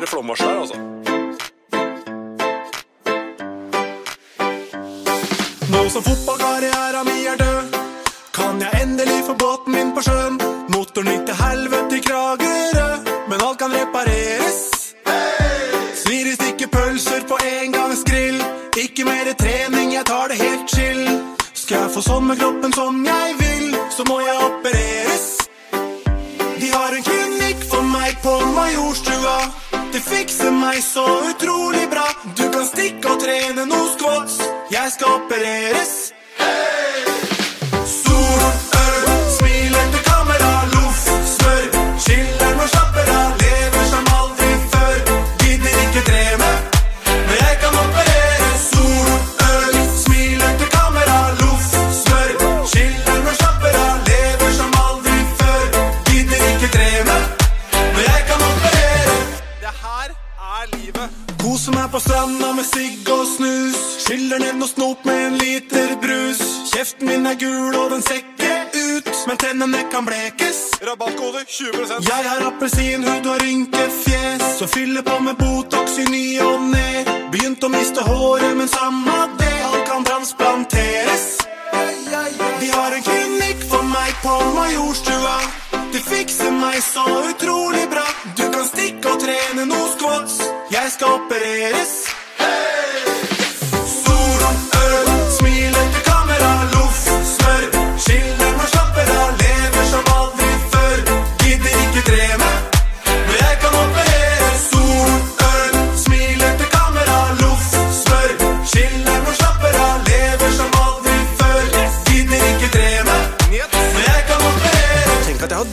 blir det altså. Nå som fotballkarrieren min er død, kan jeg endelig få båten min på sjøen. Motoren gikk til helvete i Kragerø, men alt kan repareres. Svir i stykker pølser på engangsgrill. Ikke mer trening, jeg tar det helt chill. Skal jeg få sånn med kroppen som jeg vil, så må jeg opereres. Det fikser meg så utrolig bra. Du kan stikke og trene noe squats. Jeg skal opereres. På stranda med sigg og snus. Skyller ned noe snop med en liter brus. Kjeften min er gul, og den ser ikke ut, men tennene kan blekes. Rabattkode 20 Jeg har appelsinhud og rynkefjes, så fyller på med Botox i ny og ne. Begynt å miste håret, men samme det, alt kan transplanteres. De har en klinikk for meg på Majorstua. De fikser meg så utrolig bra. Du kan stikke og trene noe squats. Jeg skal opereres.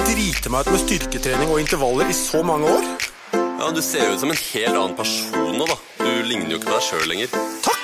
Driti meg ut med styrketrening og intervaller i så mange år. Ja, Du ser jo ut som en helt annen person nå, da. Du ligner jo ikke på deg sjøl lenger. Takk!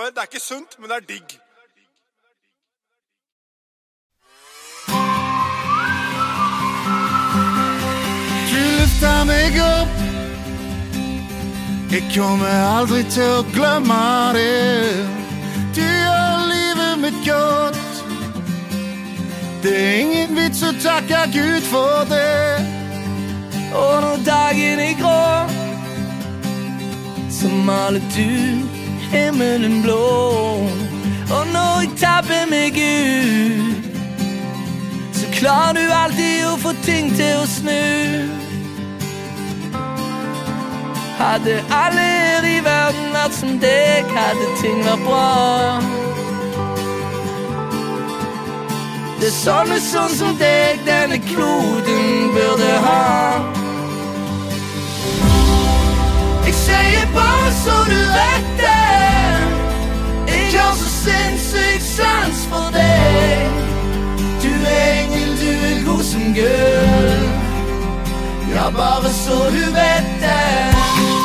Smør, det er ikke sunt, men det er digg. Du løfta meg opp. Jeg kommer aldri til å glemme det. Du gjør livet mitt godt. Det er ingen vits å takke Gud for det. Og når dagen er grå, så maler du himmelen blå. Og når jeg tabber meg ut, så klarer du alltid å få ting til å snu. Hadde alle her i verden vært som deg, hadde ting vært bra. Det er sånne sånn som deg denne kloden burde ha. Jeg sier bare så du vet det. Sinnssykt sans for deg. Du engel, du er god som gull. Ja, bare så du vet det.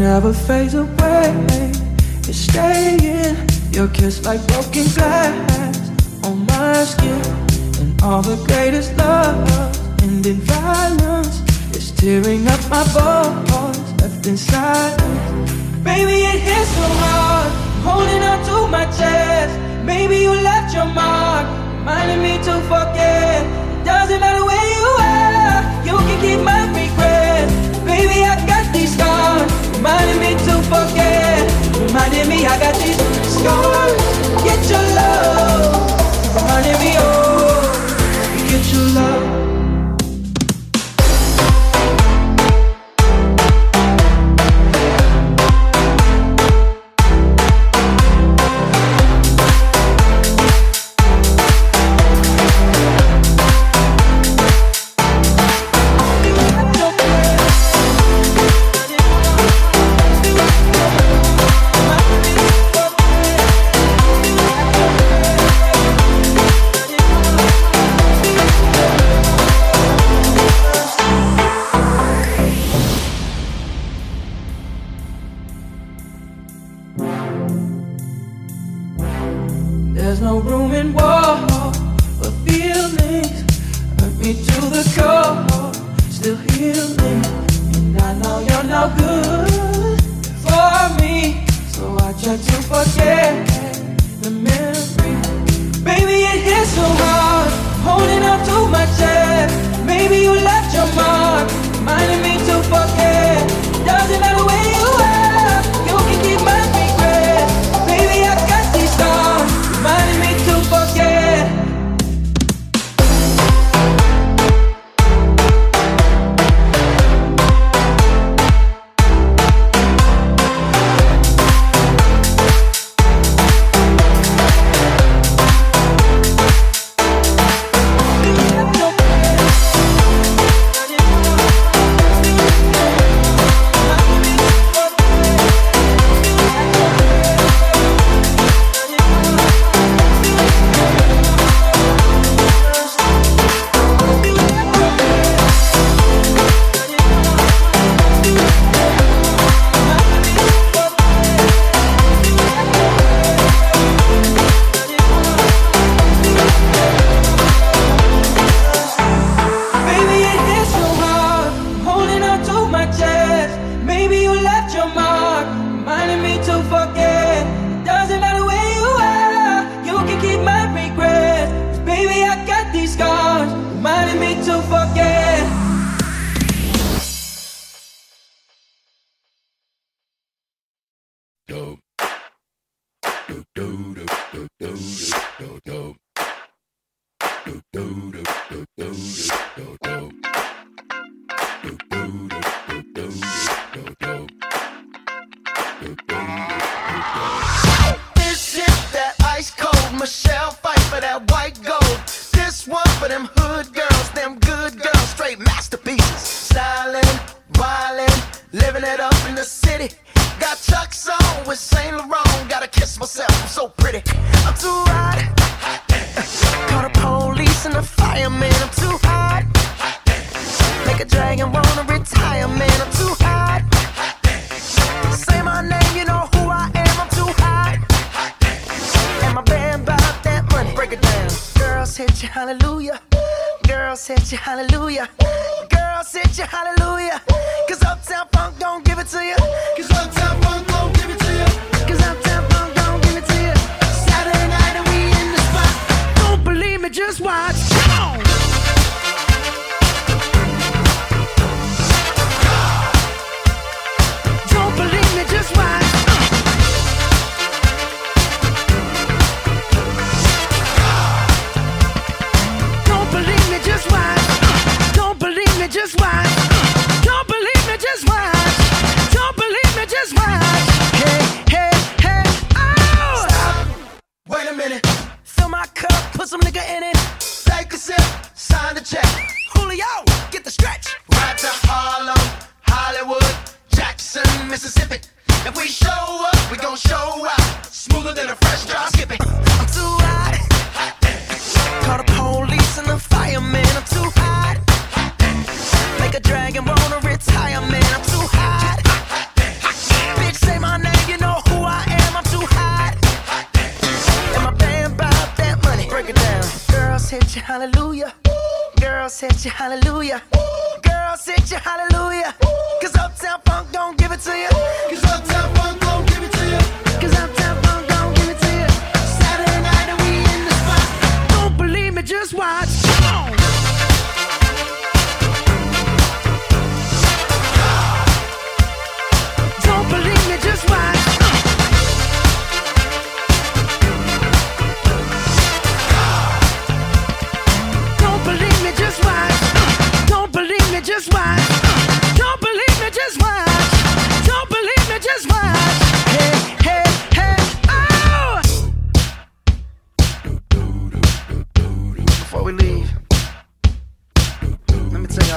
Never fades away. It's staying. Your kiss like broken glass on my skin. And all the greatest love ending violence is tearing up my bones left in silence. Baby, it hits so hard. Holding on to my chest. Maybe you left your mark, reminding me to forget. Me I got these scars. Get your love, me, me to the core, still healing. And I know you're no good for me. So I try to forget the memory. Baby, it hits so hard, holding on to my chest. Maybe you left your mark, reminding me to forget. And the fireman. I'm too hot. Make a dragon wanna retire, man. I'm too hot. Say my name, you know who I am. I'm too hot. And my band bought that money. Break it down. Girls hit you, hallelujah. Girls hit you, hallelujah. Pacific.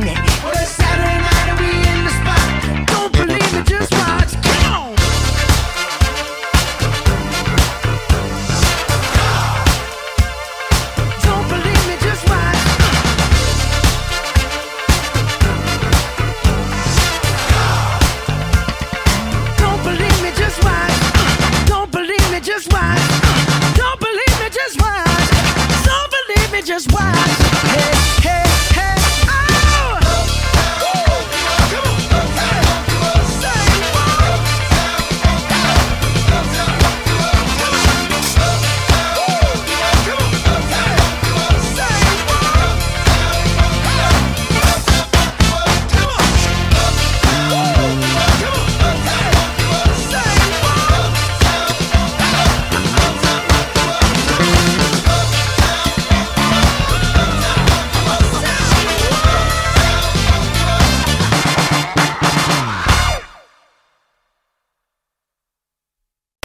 it,